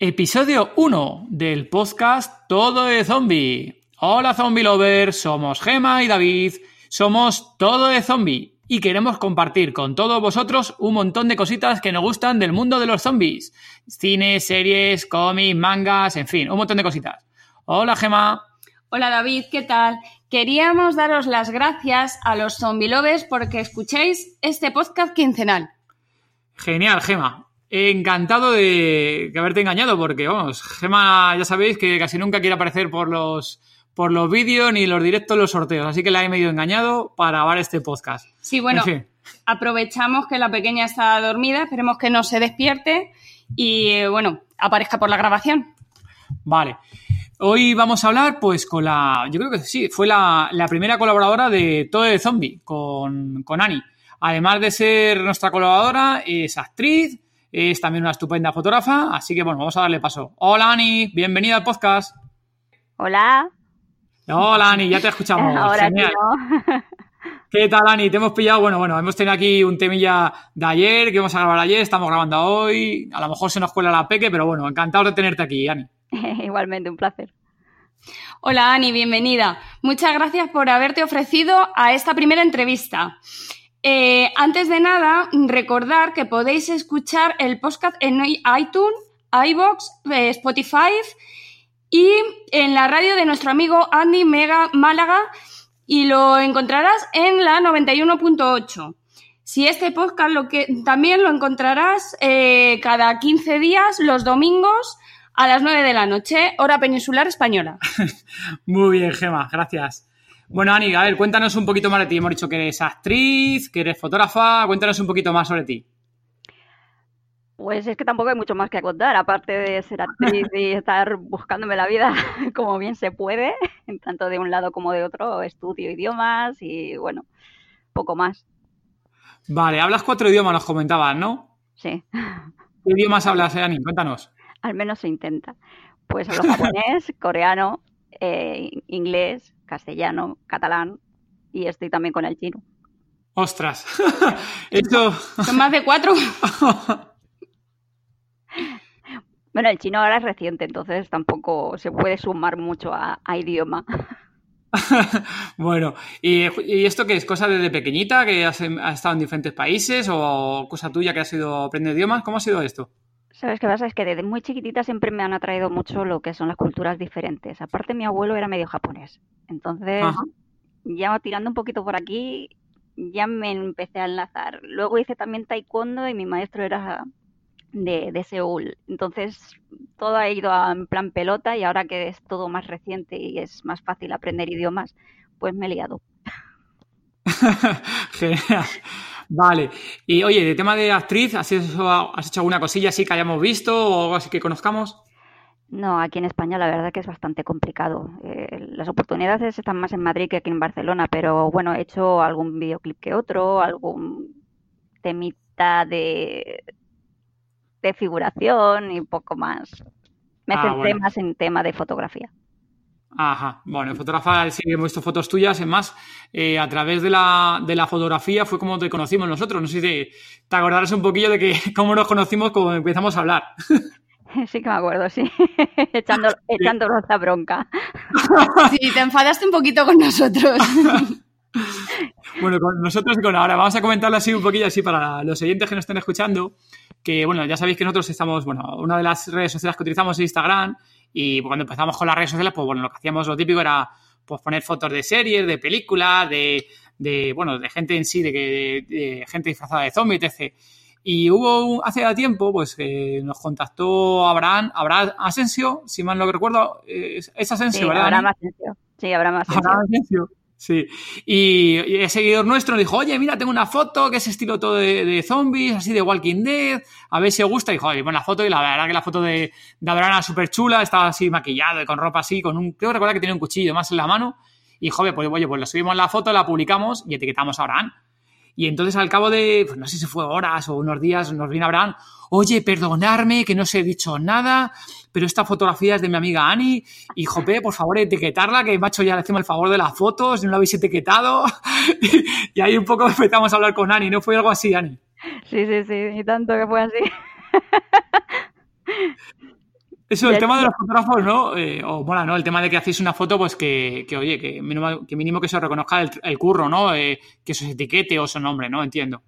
Episodio 1 del podcast Todo de Zombie. Hola Zombie Lovers, somos Gema y David, somos Todo de Zombie y queremos compartir con todos vosotros un montón de cositas que nos gustan del mundo de los zombies. Cine, series, cómics, mangas, en fin, un montón de cositas. Hola Gema. Hola David, ¿qué tal? Queríamos daros las gracias a los zombie lovers porque escuchéis este podcast quincenal. Genial, Gema. Encantado de haberte engañado, porque vamos, Gema, ya sabéis que casi nunca quiere aparecer por los por los vídeos ni los directos los sorteos, así que la he medio engañado para grabar este podcast. Sí, bueno, aprovechamos que la pequeña está dormida, esperemos que no se despierte y bueno, aparezca por la grabación. Vale. Hoy vamos a hablar, pues, con la. Yo creo que sí, fue la, primera colaboradora de Todo de Zombie, con, con Ani. Además de ser nuestra colaboradora, es actriz, es también una estupenda fotógrafa, así que bueno, vamos a darle paso. Hola Ani, bienvenida al podcast. Hola. Hola Ani, ya te escuchamos. Genial. ¿Qué tal Ani? Te hemos pillado, bueno, bueno, hemos tenido aquí un temilla de ayer, que íbamos a grabar ayer, estamos grabando hoy, a lo mejor se nos cuela la peque, pero bueno, encantado de tenerte aquí, Ani. Igualmente, un placer. Hola Ani, bienvenida. Muchas gracias por haberte ofrecido a esta primera entrevista. Eh, antes de nada, recordar que podéis escuchar el podcast en iTunes, iBox, eh, Spotify y en la radio de nuestro amigo Andy Mega Málaga y lo encontrarás en la 91.8. Si este podcast lo que también lo encontrarás eh, cada 15 días los domingos a las 9 de la noche, hora peninsular española. Muy bien, Gema, gracias. Bueno, Ani, a ver, cuéntanos un poquito más de ti. Hemos dicho que eres actriz, que eres fotógrafa. Cuéntanos un poquito más sobre ti. Pues es que tampoco hay mucho más que contar, aparte de ser actriz y estar buscándome la vida como bien se puede, tanto de un lado como de otro, estudio idiomas y bueno, poco más. Vale, hablas cuatro idiomas, nos comentabas, ¿no? Sí. ¿Qué idiomas hablas, eh, Ani? Cuéntanos. Al menos se intenta. Pues hablo japonés, coreano, eh, inglés, castellano, catalán y estoy también con el chino. ¡Ostras! Esto... Son más de cuatro. bueno, el chino ahora es reciente, entonces tampoco se puede sumar mucho a, idioma. bueno, ¿y, esto qué es? ¿Cosa desde pequeñita que has, has, estado en diferentes países o cosa tuya que has ido aprendiendo idiomas? ¿Cómo ha sido esto? ¿Sabes qué pasa? Es que desde muy chiquitita siempre me han atraído mucho lo que son las culturas diferentes. Aparte, mi abuelo era medio japonés. Entonces, ya tirando un poquito por aquí, ya me empecé a enlazar. Luego hice también taekwondo y mi maestro era de, de Seúl. Entonces, todo ha ido en plan pelota y ahora que es todo más reciente y es más fácil aprender idiomas, pues me he liado. Genial. Vale. Y oye, de tema de actriz, ¿has hecho, ¿has hecho alguna cosilla así que hayamos visto o algo así que conozcamos? No, aquí en España la verdad que es bastante complicado. Eh, las oportunidades están más en Madrid que aquí en Barcelona, pero bueno, he hecho algún videoclip que otro, algún temita de, de figuración y poco más. Me ah, centré más en tema de fotografía. Ajá, bueno, fotógrafa, sí, hemos visto fotos tuyas, es más, eh, a través de la, de la, fotografía fue como te conocimos nosotros, no sé si te, te acordarás un poquillo de que cómo nos conocimos cuando empezamos a hablar. Sí que me acuerdo, sí, echando, echándonos la bronca. Sí, te enfadaste un poquito con nosotros. Bueno, con nosotros y con ahora. Vamos a comentarlo así un poquillo así para los oyentes que nos estén escuchando, que bueno, ya sabéis que nosotros estamos, bueno, una de las redes sociales que utilizamos es Instagram y cuando empezamos con las redes sociales, pues bueno, lo que hacíamos lo típico era pues poner fotos de series, de películas, de, de bueno, de gente en sí, de, que de gente disfrazada de zombies, etc. Y hubo hace tiempo, pues nos contactó Abraham, Abraham Asensio, si mal no recuerdo, es, Asensio, ¿verdad? Abraham Asensio. Sí, Abraham Asensio. Abraham Asensio. Sí. Y, el seguidor nuestro dijo, oye, mira, tengo una foto que es estilo todo de, zombies, así de Walking Dead, a ver si os gusta. Y dijo, oye, la foto y la verdad que la foto de, de Abraham era súper chula, estaba así maquillado y con ropa así, con un, creo recordar que tenía un cuchillo más en la mano. Y joder, pues oye, pues lo subimos la foto, la publicamos y etiquetamos a Abraham. Y entonces al cabo de, pues no sé si fue horas o unos días, nos viene Abraham, oye, perdonarme que no os he dicho nada, pero esta fotografía es de mi amiga Ani, y Jope, por favor, etiquetarla, que macho ya le hacemos el favor de las fotos, no la habéis etiquetado. y ahí un poco empezamos a hablar con Ani, ¿no fue algo así, Ani? Sí, sí, sí, y tanto que fue así. Eso, el tema de los fotógrafos, ¿no? Eh, o bueno, ¿no? El tema de que hacéis una foto, pues que, que oye, que mínimo, que mínimo que se reconozca el, curro, ¿no? Eh, que se etiquete o su nombre, ¿no? Entiendo.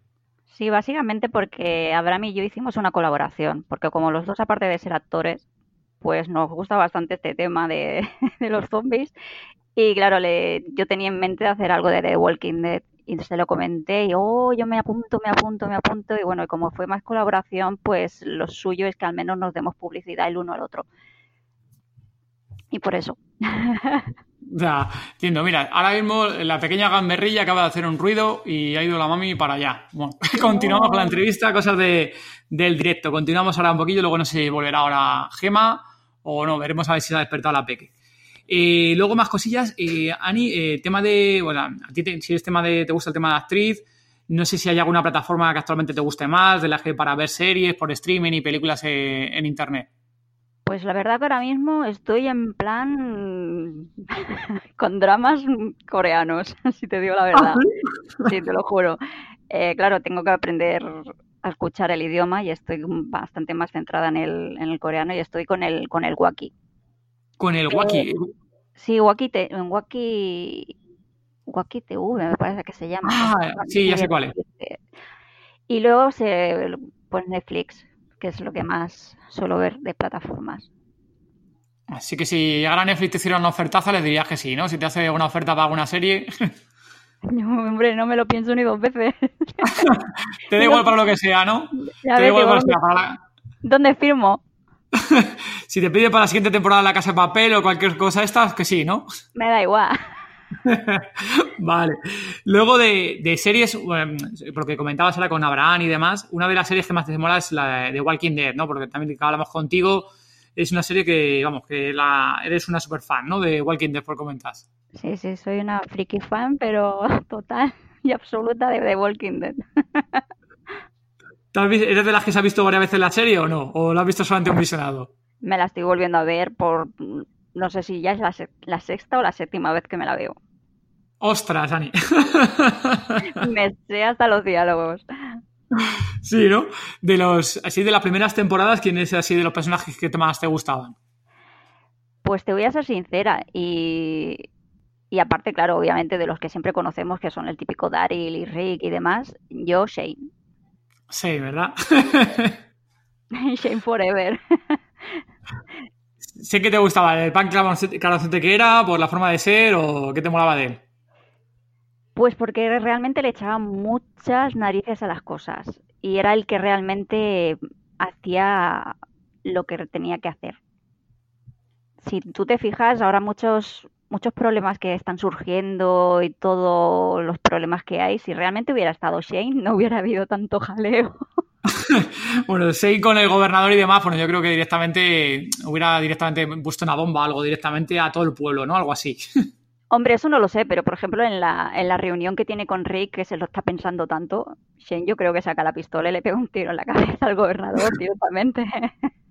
Sí, básicamente porque Abraham y yo hicimos una colaboración, porque como los dos, aparte de ser actores, pues nos gusta bastante este tema de, de los zombies. Y claro, le, yo tenía en mente hacer algo de The Walking Dead y se lo comenté y, oh, yo me apunto, me apunto, me apunto. Y bueno, y como fue más colaboración, pues lo suyo es que al menos nos demos publicidad el uno al otro. Y por eso. Ya, entiendo. Mira, ahora mismo la pequeña gamberrilla acaba de hacer un ruido y ha ido la mami para allá. Bueno, continuamos con la entrevista, cosas de, del directo. Continuamos ahora un poquillo, luego no sé si volverá ahora Gema o no, veremos a ver si se ha despertado la peque. Eh, luego más cosillas. Eh, Ani, eh, tema de. Bueno, a ti si es tema de. ¿Te gusta el tema de actriz? No sé si hay alguna plataforma que actualmente te guste más, de la que para ver series por streaming y películas en internet. Pues la verdad que ahora mismo estoy en plan con dramas coreanos, si te digo la verdad. ¿Ah, sí, te lo juro. claro, tengo que aprender a escuchar el idioma y estoy bastante más centrada en el, en el coreano y estoy con el con el waki. Con el waki. Sí, Waki, en Waki, Waki TV me parece que se llama. Ah, sí, ya sé cuál es. Y luego se, pues Netflix, que es lo que más suelo ver de plataformas. Así que si llegara Netflix te hiciera una ofertaza, le dirías que sí, ¿no? Si te hace una oferta para alguna serie. No, hombre, no me lo pienso ni dos veces. te da igual para lo que sea, ¿no? te da igual para, sea, para ¿Dónde firmo? si te pide para la siguiente temporada la casa de papel o cualquier cosa estas, que sí, ¿no? Me da igual. vale. Luego de, series, porque comentabas ahora con Abraham y demás, una de las series que más te mola es la de Walking Dead, ¿no? Porque también hablamos contigo, es una serie que, vamos, que la, eres una super fan, ¿no? De Walking Dead, por comentas. Sí, sí, soy una friki fan, pero total y absoluta de The Walking Dead. ¿Eres de las que se ha visto varias veces la serie o no? ¿O la has visto solamente un visionado? Me la estoy volviendo a ver por. No sé si ya es la, sexta o la séptima vez que me la veo. ¡Ostras, Ani! me sé hasta los diálogos. Sí, ¿no? De los. Así de las primeras temporadas, ¿quién es así de los personajes que más te gustaban? Pues te voy a ser sincera. Y. Y aparte, claro, obviamente de los que siempre conocemos, que son el típico Daryl y Rick y demás, yo Shane. Sí, ¿verdad? Shane Forever. sé que te gustaba el pan claramente que era, por la forma de ser, o qué te molaba de él. Pues porque realmente le echaba muchas narices a las cosas y era el que realmente hacía lo que tenía que hacer. Si tú te fijas, ahora muchos muchos problemas que están surgiendo y todos los problemas que hay, si realmente hubiera estado Shane, no hubiera habido tanto jaleo. bueno, Shane con el gobernador y demás, bueno, yo creo que directamente hubiera directamente puesto una bomba, algo directamente a todo el pueblo, ¿no? Algo así. Hombre, eso no lo sé, pero por ejemplo en la, en la reunión que tiene con Rick, que se lo está pensando tanto, Shane yo creo que saca la pistola y le pega un tiro en la cabeza al gobernador directamente.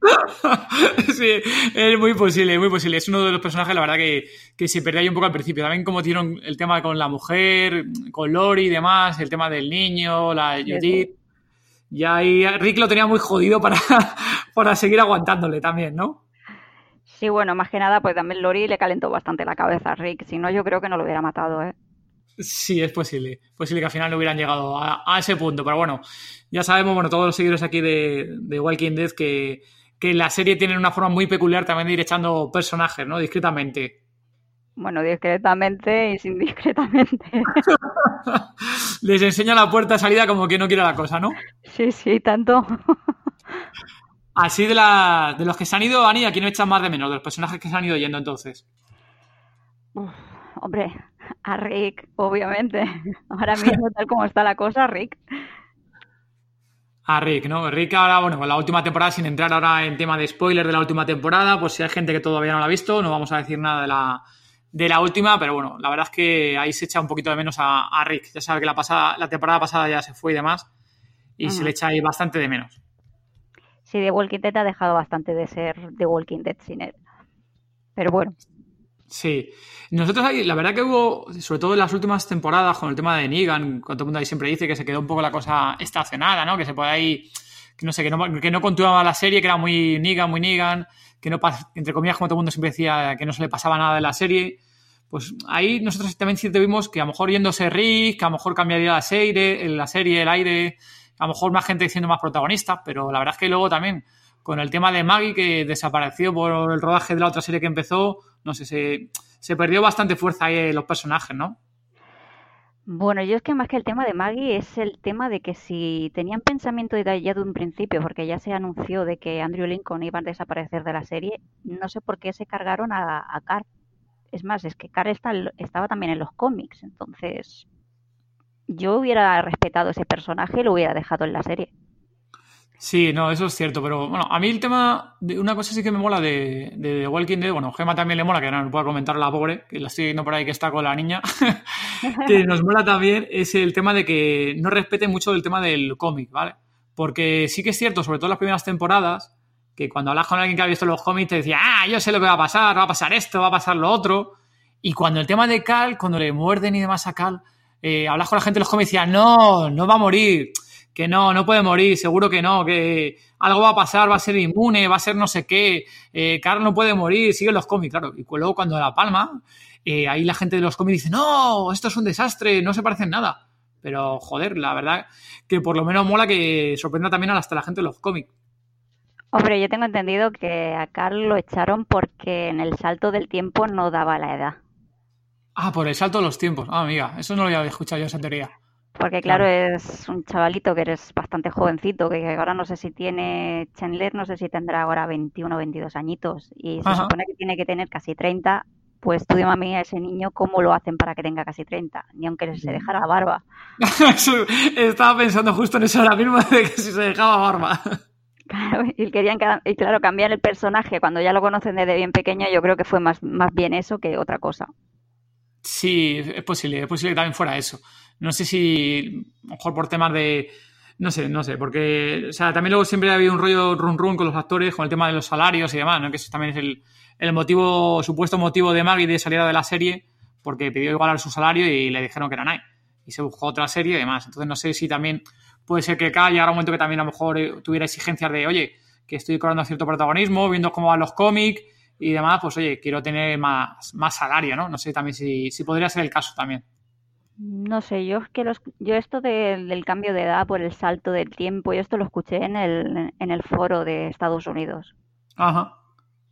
sí, es muy posible, muy posible. Es uno de los personajes, la verdad, que, que se perdía ahí un poco al principio. También como tiene el tema con la mujer, con Lori y demás, el tema del niño, la Judith. Y ahí Rick lo tenía muy jodido para, para seguir aguantándole también, ¿no? Sí, bueno, más que nada, pues también Lori le calentó bastante la cabeza a Rick. Si no, yo creo que no lo hubiera matado, ¿eh? Sí, es posible. Posible que al final no hubieran llegado a, ese punto. Pero bueno, ya sabemos, bueno, todos los seguidores aquí de, de Walking Dead que, que la serie tiene una forma muy peculiar también de ir echando personajes, ¿no? Discretamente. Bueno, discretamente y sin discretamente. Les enseña la puerta de salida como que no quiere la cosa, ¿no? Sí, sí, tanto. Así de, la, de los que se han ido, Ani, aquí no echan más de menos, de los personajes que se han ido yendo entonces. hombre, a Rick, obviamente. Ahora mismo, tal como está la cosa, Rick. A Rick, ¿no? Rick ahora, bueno, con la última temporada, sin entrar ahora en tema de spoiler de la última temporada, pues si hay gente que todavía no la ha visto, no vamos a decir nada de la, de la última, pero bueno, la verdad es que ahí se echa un poquito de menos a, Rick. Ya sabe que la, pasada, la temporada pasada ya se fue y demás, y se le echa ahí bastante de menos. Sí, The Walking Dead ha dejado bastante de ser The Walking Dead sin él. Pero bueno. Sí. Nosotros ahí, la verdad que hubo, sobre todo en las últimas temporadas, con el tema de Negan, cuando todo el mundo ahí siempre dice que se quedó un poco la cosa estacionada, ¿no? Que se puede ahí, que no sé, que no, que no continuaba la serie, que era muy Negan, muy Negan, que no, entre comillas, como todo el mundo siempre decía, que no se le pasaba nada de la serie. Pues ahí nosotros también sí vimos que a lo mejor yéndose Rick, que a lo mejor cambiaría la la serie, el aire, a lo mejor más gente siendo más protagonista, pero la verdad es que luego también con el tema de Maggie que desapareció por el rodaje de la otra serie que empezó, no sé, se, se perdió bastante fuerza ahí los personajes, ¿no? Bueno, yo es que más que el tema de Maggie es el tema de que si tenían pensamiento de ya de un principio, porque ya se anunció de que Andrew Lincoln iba a desaparecer de la serie, no sé por qué se cargaron a, a Carl. Es más, es que Carl estaba también en los cómics, entonces yo hubiera respetado ese personaje y lo hubiera dejado en la serie. Sí, no, eso es cierto, pero bueno, a mí el tema, de una cosa sí que me mola de, de, Walking Dead, bueno, Gemma también le mola, que no me puedo comentar la pobre, que la estoy viendo por ahí que está con la niña, que nos mola también es el tema de que no respete mucho el tema del cómic, ¿vale? Porque sí que es cierto, sobre todo en las primeras temporadas, que cuando hablas con alguien que ha visto los cómics te decía, ah, yo sé lo que va a pasar, va a pasar esto, va a pasar lo otro, y cuando el tema de Cal, cuando le muerden y demás a Cal, eh, hablas con la gente de los cómics y decía, no, no va a morir que no, no puede morir, seguro que no, que algo va a pasar, va a ser inmune, va a ser no sé qué, eh, Carl no puede morir, siguen los cómics, claro. Y luego cuando la palma, eh, ahí la gente de los cómics dice, no, esto es un desastre, no se parece en nada. Pero, joder, la verdad que por lo menos mola que sorprenda también hasta la gente de los cómics. Hombre, yo tengo entendido que a Carl lo echaron porque en el salto del tiempo no daba la edad. Ah, por el salto de los tiempos. Ah, amiga, eso no lo había escuchado yo esa teoría. Porque claro, es un chavalito que eres bastante jovencito, que ahora no sé si tiene Chandler, no sé si tendrá ahora 21 o 22 añitos, y se supone que tiene que tener casi 30, pues tú mí a ese niño cómo lo hacen para que tenga casi 30, ni aunque se dejara la barba. Estaba pensando justo en eso ahora mismo, de que si se dejaba barba. Claro, y querían y claro, cambiar el personaje cuando ya lo conocen desde bien pequeño, yo creo que fue más, más bien eso que otra cosa. Sí, es posible, es posible que también fuera eso. No sé si, mejor por temas de. No sé, no sé, porque. O sea, también luego siempre ha habido un rollo run run con los actores, con el tema de los salarios y demás, ¿no? Que eso también es el, el motivo, supuesto motivo de Maggie de salida de la serie, porque pidió igualar su salario y le dijeron que era nada. Y se buscó otra serie y demás. Entonces no sé si también puede ser que acá llegara un momento que también a lo mejor eh, tuviera exigencias de, oye, que estoy cobrando cierto protagonismo, viendo cómo van los cómics y demás, pues oye, quiero tener más, más salario, ¿no? No sé también si, si podría ser el caso también. No sé, yo es que los, yo esto del cambio de edad por el salto del tiempo, yo esto lo escuché en el, en el foro de Estados Unidos. Ajá.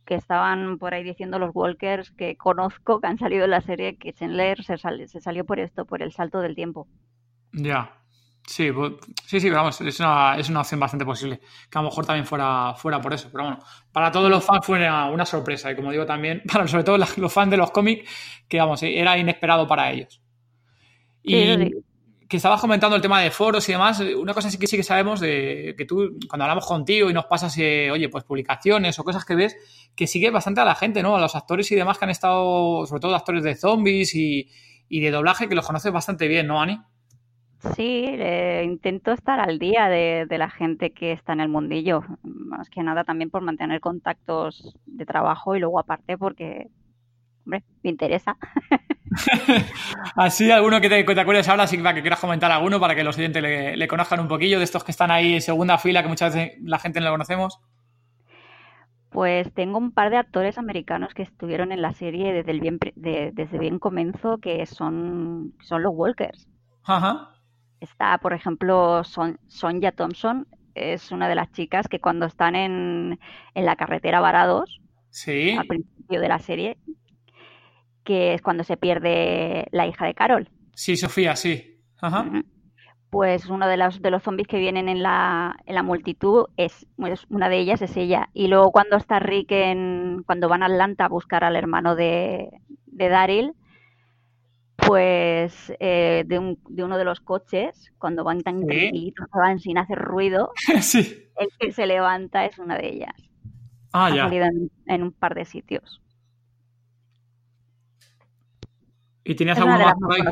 Que estaban por ahí diciendo los Walkers que conozco, que han salido en la serie, que Chandler se, se salió por esto, por el salto del tiempo. Ya. Sí, pues, sí, sí, vamos, es una, es una opción bastante posible. Que a lo mejor también fuera, fuera por eso. Pero bueno, para todos los fans fue una, sorpresa. Y como digo también, para sobre todo los fans de los cómics, que vamos, era inesperado para ellos. Y que estabas comentando el tema de foros y demás, una cosa sí que sí que sabemos de que tú, cuando hablamos contigo y nos pasas, eh, oye, pues publicaciones o cosas que ves, que sigue bastante a la gente, ¿no? A los actores y demás que han estado, sobre todo actores de zombies y, de doblaje, que los conoces bastante bien, ¿no, Ani? Sí, intento estar al día de, de, la gente que está en el mundillo, más que nada también por mantener contactos de trabajo y luego aparte porque, hombre, me interesa. Así, alguno que te, acuerdes ahora, sí, que quieras comentar alguno, para que los oyentes le, conozcan un poquillo de estos que están ahí en segunda fila, que muchas veces la gente no lo conocemos. Pues tengo un par de actores americanos que estuvieron en la serie desde el bien, desde bien comienzo, que son, son los Walkers. Ajá. Está, por ejemplo, Son, Sonja Thompson, es una de las chicas que cuando están en, en la carretera varados, sí. al principio de la serie, que es cuando se pierde la hija de Carol. Sí, Sofía, sí. Ajá. Pues uno de los, de los zombies que vienen en la, en la multitud es, una de ellas es ella. Y luego cuando está Rick en, cuando van a Atlanta a buscar al hermano de, de Daryl, pues eh, de, un, de, uno de los coches, cuando van tan tranquilitos, van sin hacer ruido, el que se levanta es una de ellas. Ah, ha salido en, un par de sitios. ¿Y tenías alguna más por ahí?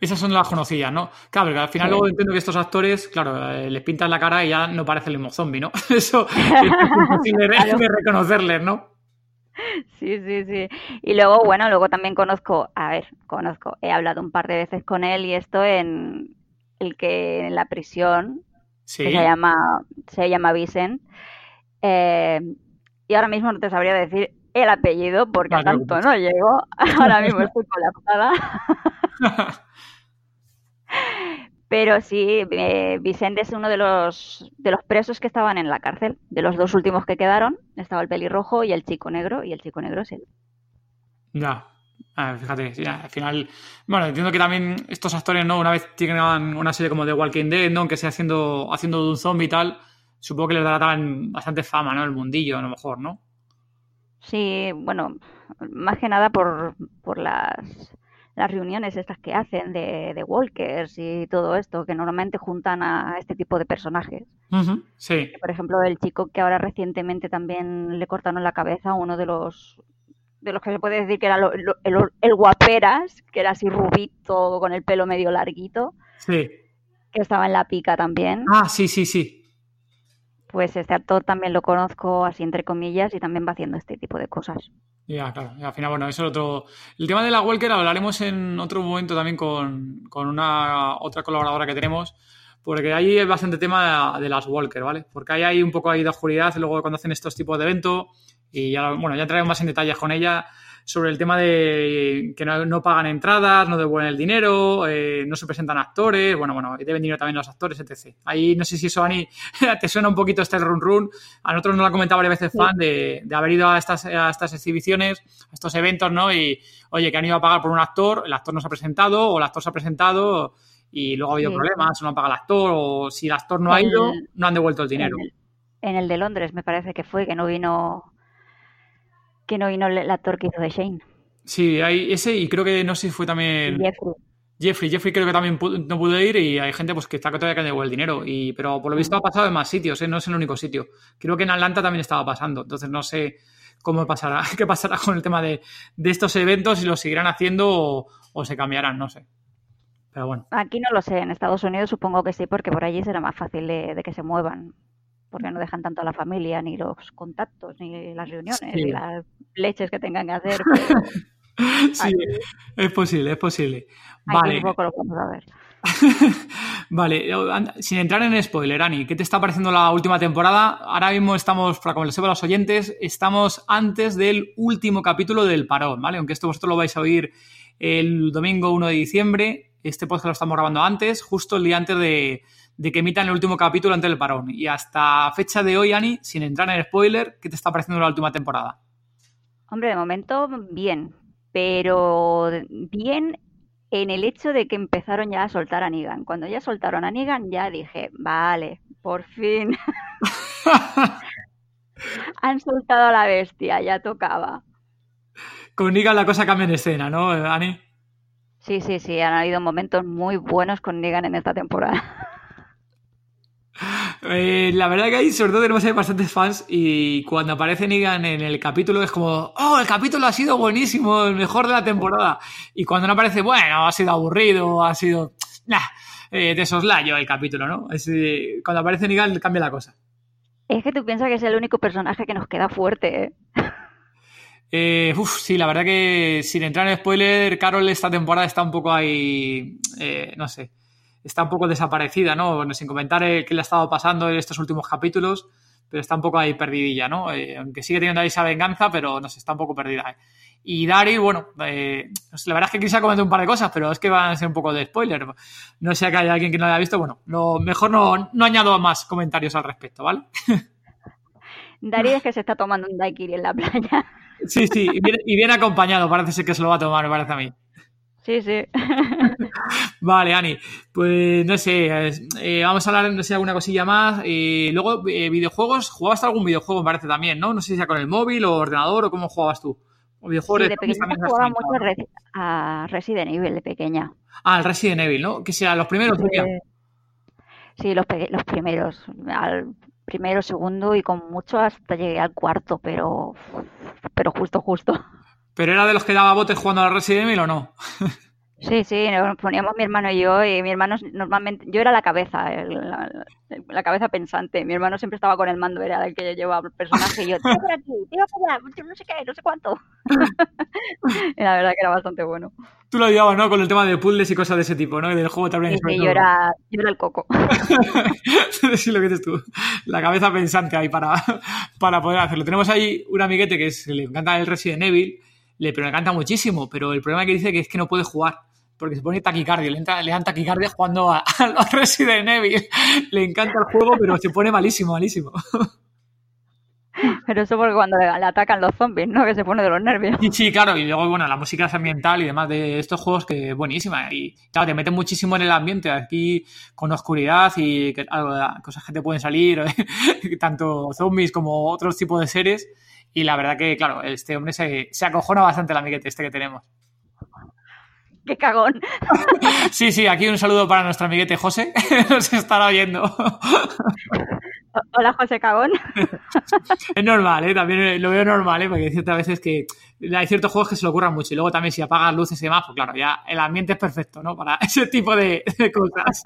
Esas son las conocidas, ¿no? Claro, porque al final luego entiendo que estos actores, claro, eh, les pintan la cara y ya no parece el mismo zombie, ¿no? Eso es imposible de reconocerles, ¿no? Sí, sí, sí. Y luego, bueno, luego también conozco, a ver, conozco, he hablado un par de veces con él y esto en el que en la prisión, se llama, se llama Vicent. Eh, y ahora mismo no te sabría decir el apellido porque a tanto no llego. Ahora mismo estoy colapsada. Pero sí, eh, Vicente es uno de los, de los presos que estaban en la cárcel. De los dos últimos que quedaron, estaba el pelirrojo y el chico negro, y el chico negro es él. Ya, fíjate, al final, bueno, entiendo que también estos actores, ¿no? Una vez tienen una serie como de Walking Dead, ¿no? Que sea haciendo, haciendo de un zombie y tal, supongo que les dará también bastante fama, ¿no? El mundillo, a lo mejor, ¿no? Sí, bueno, más que nada por, por las las reuniones estas que hacen de, walkers y todo esto, que normalmente juntan a este tipo de personajes. Sí. Por ejemplo, el chico que ahora recientemente también le cortaron la cabeza, uno de los de los que se puede decir que era el, guaperas, que era así rubito, con el pelo medio larguito. Sí. Que estaba en la pica también. Ah, sí, sí, sí. Pues este actor también lo conozco así entre comillas y también va haciendo este tipo de cosas. Ya, claro. al final, bueno, eso es otro. El tema de la Walker hablaremos en otro momento también con, una otra colaboradora que tenemos, porque ahí es bastante tema de, las Walker, ¿vale? Porque ahí hay un poco ahí de oscuridad luego cuando hacen estos tipos de eventos y ya, bueno, ya entraremos más en detalles con ella sobre el tema de que no, pagan entradas, no devuelven el dinero, eh, no se presentan actores, bueno, bueno, deben dinero también los actores, etc. Ahí no sé si eso, Ani, te suena un poquito este run run. A nosotros nos lo ha comentado varias veces fan de, haber ido a estas, a estas exhibiciones, a estos eventos, ¿no? Y, oye, que han ido a pagar por un actor, el actor no se ha presentado, o el actor se ha presentado y luego ha habido problemas, o no paga el actor, o si el actor no ha ido, no han devuelto el dinero. en el de Londres me parece que fue, que no vino que no vino el actor que hizo de Shane. Sí, hay ese y creo que no sé si fue también... Jeffrey. Jeffrey, Jeffrey creo que también no pudo ir y hay gente pues que está todavía que llegó el dinero. Y, pero por lo visto ha pasado en más sitios, ¿eh? no es el único sitio. Creo que en Atlanta también estaba pasando. Entonces no sé cómo pasará, qué pasará con el tema de, estos eventos, si lo seguirán haciendo o, se cambiarán, no sé. Pero bueno. Aquí no lo sé, en Estados Unidos supongo que sí, porque por allí será más fácil de que se muevan porque no dejan tanto a la familia, ni los contactos, ni las reuniones, ni las leches que tengan que hacer. sí, es posible, es posible. Vale. vale, sin entrar en spoiler, Ani, ¿qué te está pareciendo la última temporada? Ahora mismo estamos, para como les sepa a los oyentes, estamos antes del último capítulo del parón, ¿vale? Aunque esto vosotros lo vais a oír el domingo 1 de diciembre, este podcast lo estamos grabando antes, justo el día antes de, de que emitan el último capítulo antes del parón. Y hasta fecha de hoy, Ani, sin entrar en el spoiler, ¿qué te está pareciendo la última temporada? Hombre, de momento bien, pero bien en el hecho de que empezaron ya a soltar a Negan. Cuando ya soltaron a Negan, ya dije, vale, por fin. Han soltado a la bestia, ya tocaba. Con Negan la cosa cambia en escena, ¿no, Ani? Sí, sí, sí, han habido momentos muy buenos con Negan en esta temporada. Eh, la verdad que ahí sobre todo tenemos bastantes fans y cuando aparece Negan en el capítulo es como, oh, el capítulo ha sido buenísimo, el mejor de la temporada. Y cuando no aparece, bueno, ha sido aburrido, ha sido, nah, eh, de soslayo el capítulo, ¿no? Eh, cuando aparece Negan cambia la cosa. Es que tú piensas que es el único personaje que nos queda fuerte, ¿eh? Eh, uf, sí, la verdad que sin entrar en spoiler, Carol esta temporada está un poco ahí, no sé, está un poco desaparecida, ¿no? Sin comentar eh, qué le ha estado pasando en estos últimos capítulos, pero está un poco ahí perdidilla, ¿no? Eh, aunque sigue teniendo ahí esa venganza, pero no sé, está un poco perdida. ¿eh? Y Daryl, bueno, la verdad es que quise comentar un par de cosas, pero es que van a ser un poco de spoiler. No sé que haya alguien que no lo haya visto, bueno, lo mejor no, no añado más comentarios al respecto, ¿vale? Daryl es que se está tomando un daiquiri en la playa. Sí, sí, y viene, y bien acompañado, parece ser que se lo va a tomar, me parece a mí. Sí, sí. vale, Ani. Pues no sé, eh, vamos a hablar, no sé, alguna cosilla más. Eh, luego, eh, videojuegos, ¿jugabas algún videojuego, me parece también, ¿no? No sé si sea con el móvil o ordenador o cómo jugabas tú. O videojuegos sí, de pequeña jugaba mucho a Resident Evil de pequeña. Ah, el Resident Evil, ¿no? Que sea los primeros. Sí, sí los, los primeros. Al primero, segundo y con mucho hasta llegué al cuarto, pero, pero justo, justo. ¿Pero era de los que daba botes jugando a Resident Evil o no? Sí, sí, nos poníamos mi hermano y yo, y mi hermano normalmente, yo era la cabeza, la, cabeza pensante, mi hermano siempre estaba con el mando, era el que llevaba el personaje, y yo, tira por aquí, tira por allá, no sé qué, no sé cuánto. y la verdad que era bastante bueno. Tú lo llevabas, ¿no? Con el tema de puzzles y cosas de ese tipo, ¿no? Y del juego también. Sí, yo era, yo era el coco. sí, lo que dices tú. La cabeza pensante ahí para, para poder hacerlo. Tenemos ahí un amiguete que es, le encanta el Resident Evil, le, pero le encanta muchísimo, pero el problema que dice que es que no puede jugar porque se pone taquicardia, le, entra, le dan taquicardia jugando a, los Resident Evil. Le encanta el juego, pero se pone malísimo, malísimo. Pero eso porque cuando le, atacan los zombies, ¿no? Que se pone de los nervios. Sí, sí, claro. Y luego, bueno, la música es ambiental y demás de estos juegos que es buenísima. Y claro, te mete muchísimo en el ambiente. Aquí con oscuridad y que, cosas que te pueden salir, tanto zombies como otros tipos de seres. Y la verdad que, claro, este hombre se, se acojona bastante el amiguete este que tenemos. qué cagón. Sí, sí, aquí un saludo para nuestro amiguete José, nos estará oyendo. Hola, José Cagón. Es normal, ¿eh? También lo veo normal, ¿eh? Porque hay ciertas veces que hay ciertos juegos que se lo ocurran mucho y luego también si apagas luces y demás, pues claro, ya el ambiente es perfecto, ¿no? Para ese tipo de, cosas.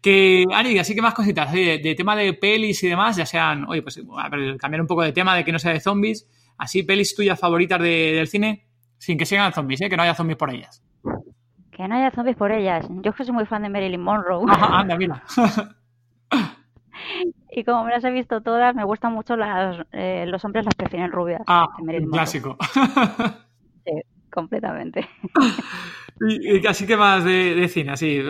que, Ani, así que más cositas, de, tema de pelis y demás, ya sean, oye, pues a ver, cambiar un poco de tema de que no sea de zombies, así pelis tuyas favoritas del cine. Sin que sigan zombies, ¿eh? Que no haya zombies por ellas. Que no haya zombies por ellas. Yo es que soy muy fan de Marilyn Monroe. Ajá, anda, mira. y como me las he visto todas, me gustan mucho las... Eh, los hombres las prefieren rubias. Ah, clásico. sí, completamente. y, así que más de, cine, así,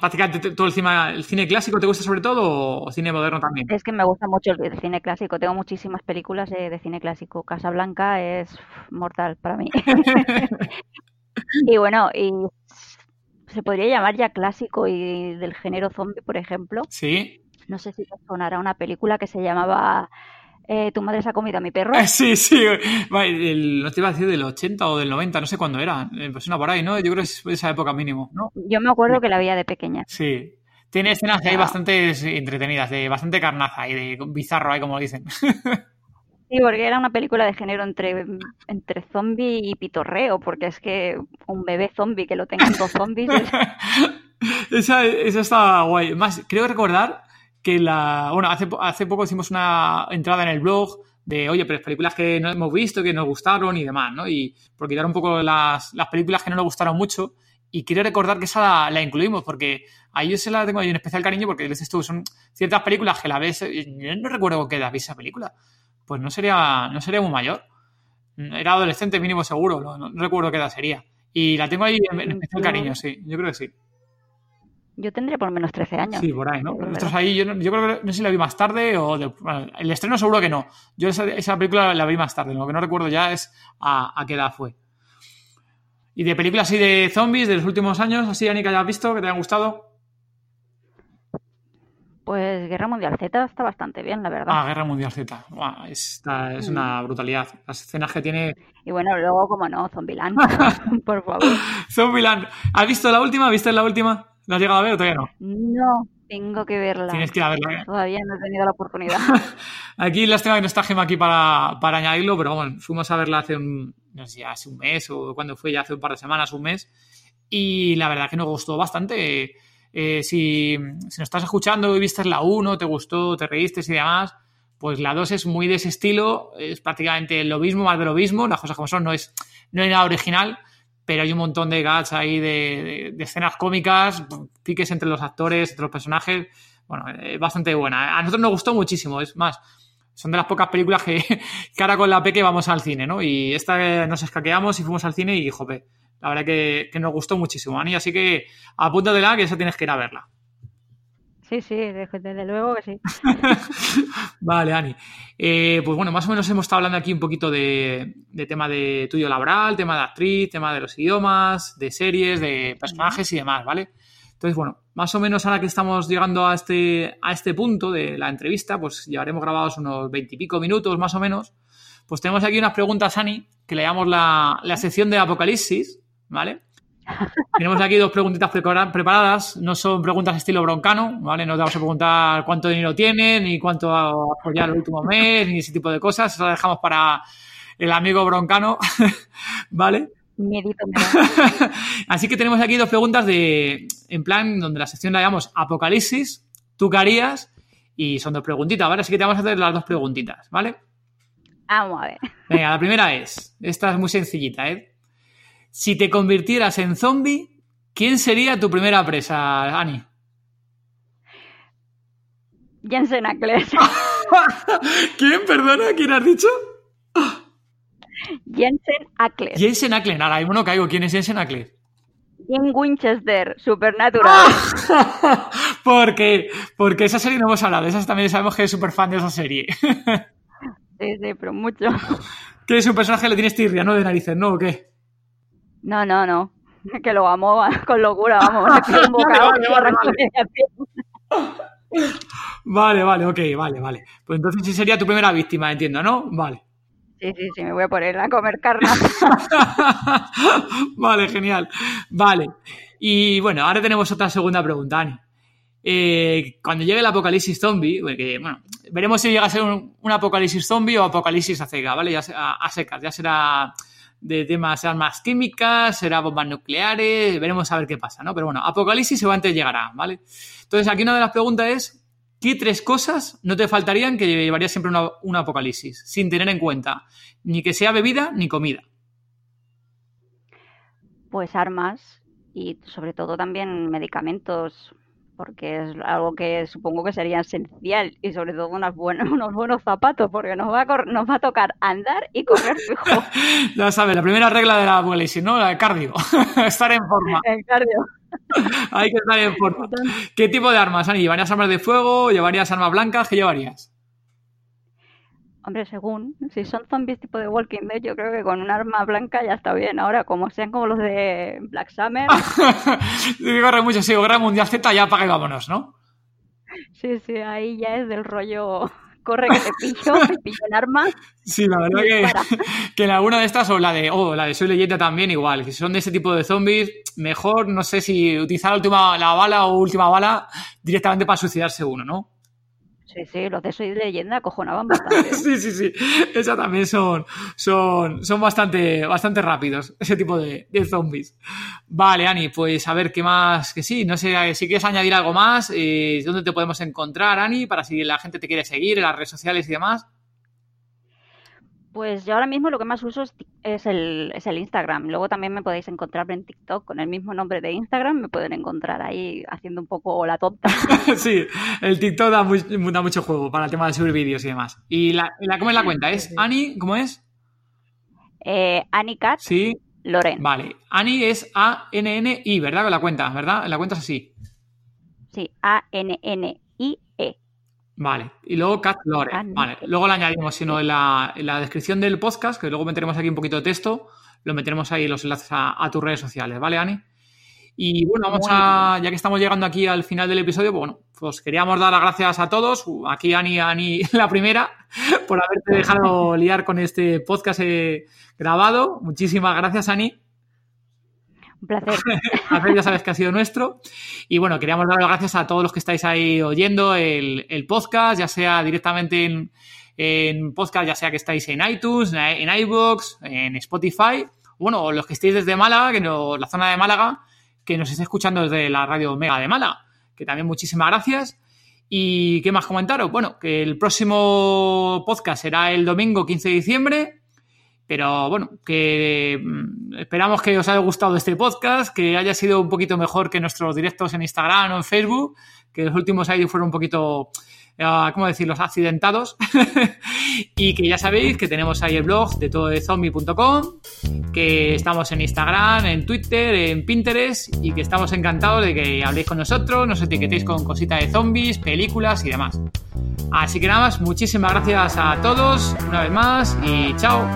prácticamente todo el cine, el cine clásico te gusta sobre todo o cine moderno también. Es que me gusta mucho el, cine clásico, tengo muchísimas películas de, cine clásico. Casa Blanca es mortal para mí. y bueno, y se podría llamar ya clásico y del género zombie, por ejemplo. Sí. No sé si te sonará una película que se llamaba eh, tu madre se ha comido a mi perro. sí, sí. no te iba a decir del 80 o del 90, no sé cuándo era. Eh, pues una por ahí, ¿no? Yo creo que es esa época mínimo, ¿no? Yo me acuerdo que la veía de pequeña. Sí. Tiene escenas que hay bastante entretenidas, de bastante carnaza y de bizarro ahí, como dicen. Sí, porque era una película de género entre, entre zombie y pitorreo, porque es que un bebé zombie que lo tengan dos zombies. esa, esa está guay. Más, creo recordar que la. Bueno, hace, hace poco hicimos una entrada en el blog de, oye, pero películas que no hemos visto, que nos gustaron y demás, ¿no? Y por quitar un poco las, las películas que no nos gustaron mucho. Y quiero recordar que esa la, incluimos, porque ahí yo se la tengo ahí un especial cariño, porque dices tú, son ciertas películas que la ves. Yo no recuerdo que la vi esa película. Pues no sería, no sería muy mayor. Era adolescente mínimo seguro, no, recuerdo qué edad sería. Y la tengo ahí en especial cariño, sí, yo creo que sí. Yo tendría por menos 13 años. Sí, por ahí, ¿no? Ahí, yo, yo, creo que no sé si la vi más tarde o. el estreno seguro que no. Yo esa, película la vi más tarde, lo que no recuerdo ya es a, qué edad fue. ¿Y de películas así de zombies de los últimos años, así, Ani, que hayas visto, que te hayan gustado? Pues Guerra Mundial Z está bastante bien, la verdad. Ah, Guerra Mundial Z. esta es una brutalidad. Las escenas que tiene. Y bueno, luego, como no, Zombieland. por favor. Zombieland. ¿Has visto la última? ¿Viste la última? ¿La has llegado a ver o todavía no? No, tengo que verla. Tienes que ir a verla. ¿eh? Todavía no he tenido la oportunidad. aquí lástima que no está Gema aquí para, para añadirlo, pero bueno, fuimos a verla hace un, no sé, hace un mes o cuando fue, ya hace un par de semanas, un mes. Y la verdad que nos gustó bastante. Eh, si, si nos estás escuchando y viste la 1, te gustó, te reíste y demás, pues la 2 es muy de ese estilo, es prácticamente lo mismo, más de lo mismo, las cosas como son, no es, no hay nada original, pero hay un montón de gags ahí de, escenas cómicas, piques entre los actores, entre los personajes. Bueno, es bastante buena. A nosotros nos gustó muchísimo, es más, son de las pocas películas que, que ahora con la peque vamos al cine, ¿no? Y esta nos escaqueamos y fuimos al cine y, jope, la verdad que, que nos gustó muchísimo, Ani, así que la que esa tienes que ir a verla. Sí, sí, desde luego que sí. vale, Ani. Eh, pues bueno, más o menos hemos estado hablando aquí un poquito de, tema de tuyo laboral, tema de actriz, tema de los idiomas, de series, de personajes y demás, ¿vale? Entonces, bueno, más o menos ahora que estamos llegando a este, a este punto de la entrevista, pues llevaremos grabados unos veintipico minutos más o menos, pues tenemos aquí unas preguntas, Ani, que le llamamos la, la sección de Apocalipsis, ¿vale? Tenemos aquí dos preguntitas preparadas. No son preguntas estilo broncano, ¿vale? No te vamos a preguntar cuánto dinero tienes, ni cuánto ha apoyado el último mes, ni ese tipo de cosas. Eso lo dejamos para el amigo broncano, ¿vale? Así que tenemos aquí dos preguntas de, en plan, donde la sección la llamamos Apocalipsis, tú qué harías, y son dos preguntitas, ¿vale? Así que te vamos a hacer las dos preguntitas, ¿vale? Vamos a ver. Venga, la primera es, esta es muy sencillita, ¿eh? Si te convirtieras en zombie, ¿quién sería tu primera presa, Ani? Jensen Ackles. ¿Quién? Perdona, ¿quién has dicho? Jensen Ackles. Jensen Ackles, ahora mismo no caigo. ¿Quién es Jensen Ackles? Jim Winchester, Supernatural. porque, porque esa serie no hemos hablado. Esa también sabemos que es súper fan de esa serie. sí, sí, pero mucho. ¿Qué es un personaje le tienes tirria, no? De narices, ¿no? ¿O qué? No, no, no. Que lo amo con locura, vamos. vale, vale, ok, vale, vale. Pues entonces sí sería tu primera víctima, entiendo, ¿no? Vale. Sí, sí, sí, me voy a poner a comer carne. vale, genial. Vale. Y bueno, ahora tenemos otra segunda pregunta, Ani. Eh, cuando llegue el apocalipsis zombie, porque, bueno, veremos si llega a ser un, apocalipsis zombie o apocalipsis a ¿vale? Ya a secas, ya será de temas armas químicas, será bombas nucleares, veremos a ver qué pasa, ¿no? Pero bueno, apocalipsis seguramente llegará, ¿vale? Entonces, aquí una de las preguntas es, ¿qué tres cosas no te faltarían que llevaría siempre un apocalipsis, sin tener en cuenta ni que sea bebida ni comida? Pues armas y sobre todo también medicamentos, porque es algo que supongo que sería esencial y sobre todo unos buenos, unos buenos zapatos, porque nos va, a nos va a tocar andar y correr fijo. ya sabes, la primera regla de la apocalipsis, ¿no? La de cardio, estar en forma. El cardio. Hay que estar en forma. ¿Qué tipo de armas, Ani? ¿Llevarías armas de fuego? ¿Llevarías armas blancas? ¿Qué llevarías? Hombre, según, si son zombies tipo de Walking Dead, yo creo que con un arma blanca ya está bien. Ahora, como sean como los de Black Summer. corre mucho, sí, Guerra Mundial Z, ya apaga y vámonos, ¿no? Sí, sí, ahí ya es del rollo. Corre que te pillo, te pillo en arma. Sí, la verdad que, que en alguna de estas, o la de, oh, la de Soy Leyenda también, igual. Si son de ese tipo de zombies, mejor, no sé si utilizar la última la bala o última bala directamente para suicidarse uno, ¿no? Sí, sí, los de Soy Leyenda acojonaban bastante. sí, sí, sí. Esas también son, son, son bastante, bastante rápidos, ese tipo de, zombies. Vale, Ani, pues a ver qué más, que sí, no sé si quieres añadir algo más, eh, ¿dónde te podemos encontrar, Ani, para si la gente te quiere seguir en las redes sociales y demás? Pues yo ahora mismo lo que más uso es, el, es el Instagram. Luego también me podéis encontrar en TikTok con el mismo nombre de Instagram. Me pueden encontrar ahí haciendo un poco la tonta. sí, el TikTok da, mucho juego para el tema de subir vídeos y demás. ¿Y la, cómo es la cuenta? ¿Es Ani? ¿Cómo es? Eh, Ani Cat. Sí. Loren. Vale. Ani es A-N-N-I, ¿verdad? Con la cuenta, ¿verdad? La cuenta es así. Sí, A-N-N-I Vale, y luego Cat Lore. Vale, luego le añadimos, sino en la, en la, descripción del podcast, que luego meteremos aquí un poquito de texto, lo meteremos ahí los enlaces a, tus redes sociales, ¿vale, Ani? Y bueno, vamos a, ya que estamos llegando aquí al final del episodio, pues bueno, pues queríamos dar las gracias a todos, aquí Ani, Ani la primera, por haberte dejado liar con este podcast eh, grabado. Muchísimas gracias, Ani. Un placer. ya sabes que ha sido nuestro. Y bueno, queríamos dar las gracias a todos los que estáis ahí oyendo el, podcast, ya sea directamente en, podcast, ya sea que estáis en iTunes, en iVoox, en Spotify, bueno, los que estéis desde Málaga, que no, la zona de Málaga, que nos esté escuchando desde la radio Mega de Málaga, que también muchísimas gracias. ¿Y qué más comentaros? Bueno, que el próximo podcast será el domingo 15 de diciembre pero bueno, que mm, esperamos que os haya gustado este podcast, que haya sido un poquito mejor que nuestros directos en Instagram o en Facebook, que los últimos ahí fueron un poquito, ¿cómo decir?, los accidentados. y que ya sabéis que tenemos ahí el blog de todo de zombie.com, que estamos en Instagram, en Twitter, en Pinterest y que estamos encantados de que habléis con nosotros, nos etiquetéis con cositas de zombies, películas y demás. Así que nada más, muchísimas gracias a todos una vez más y chao.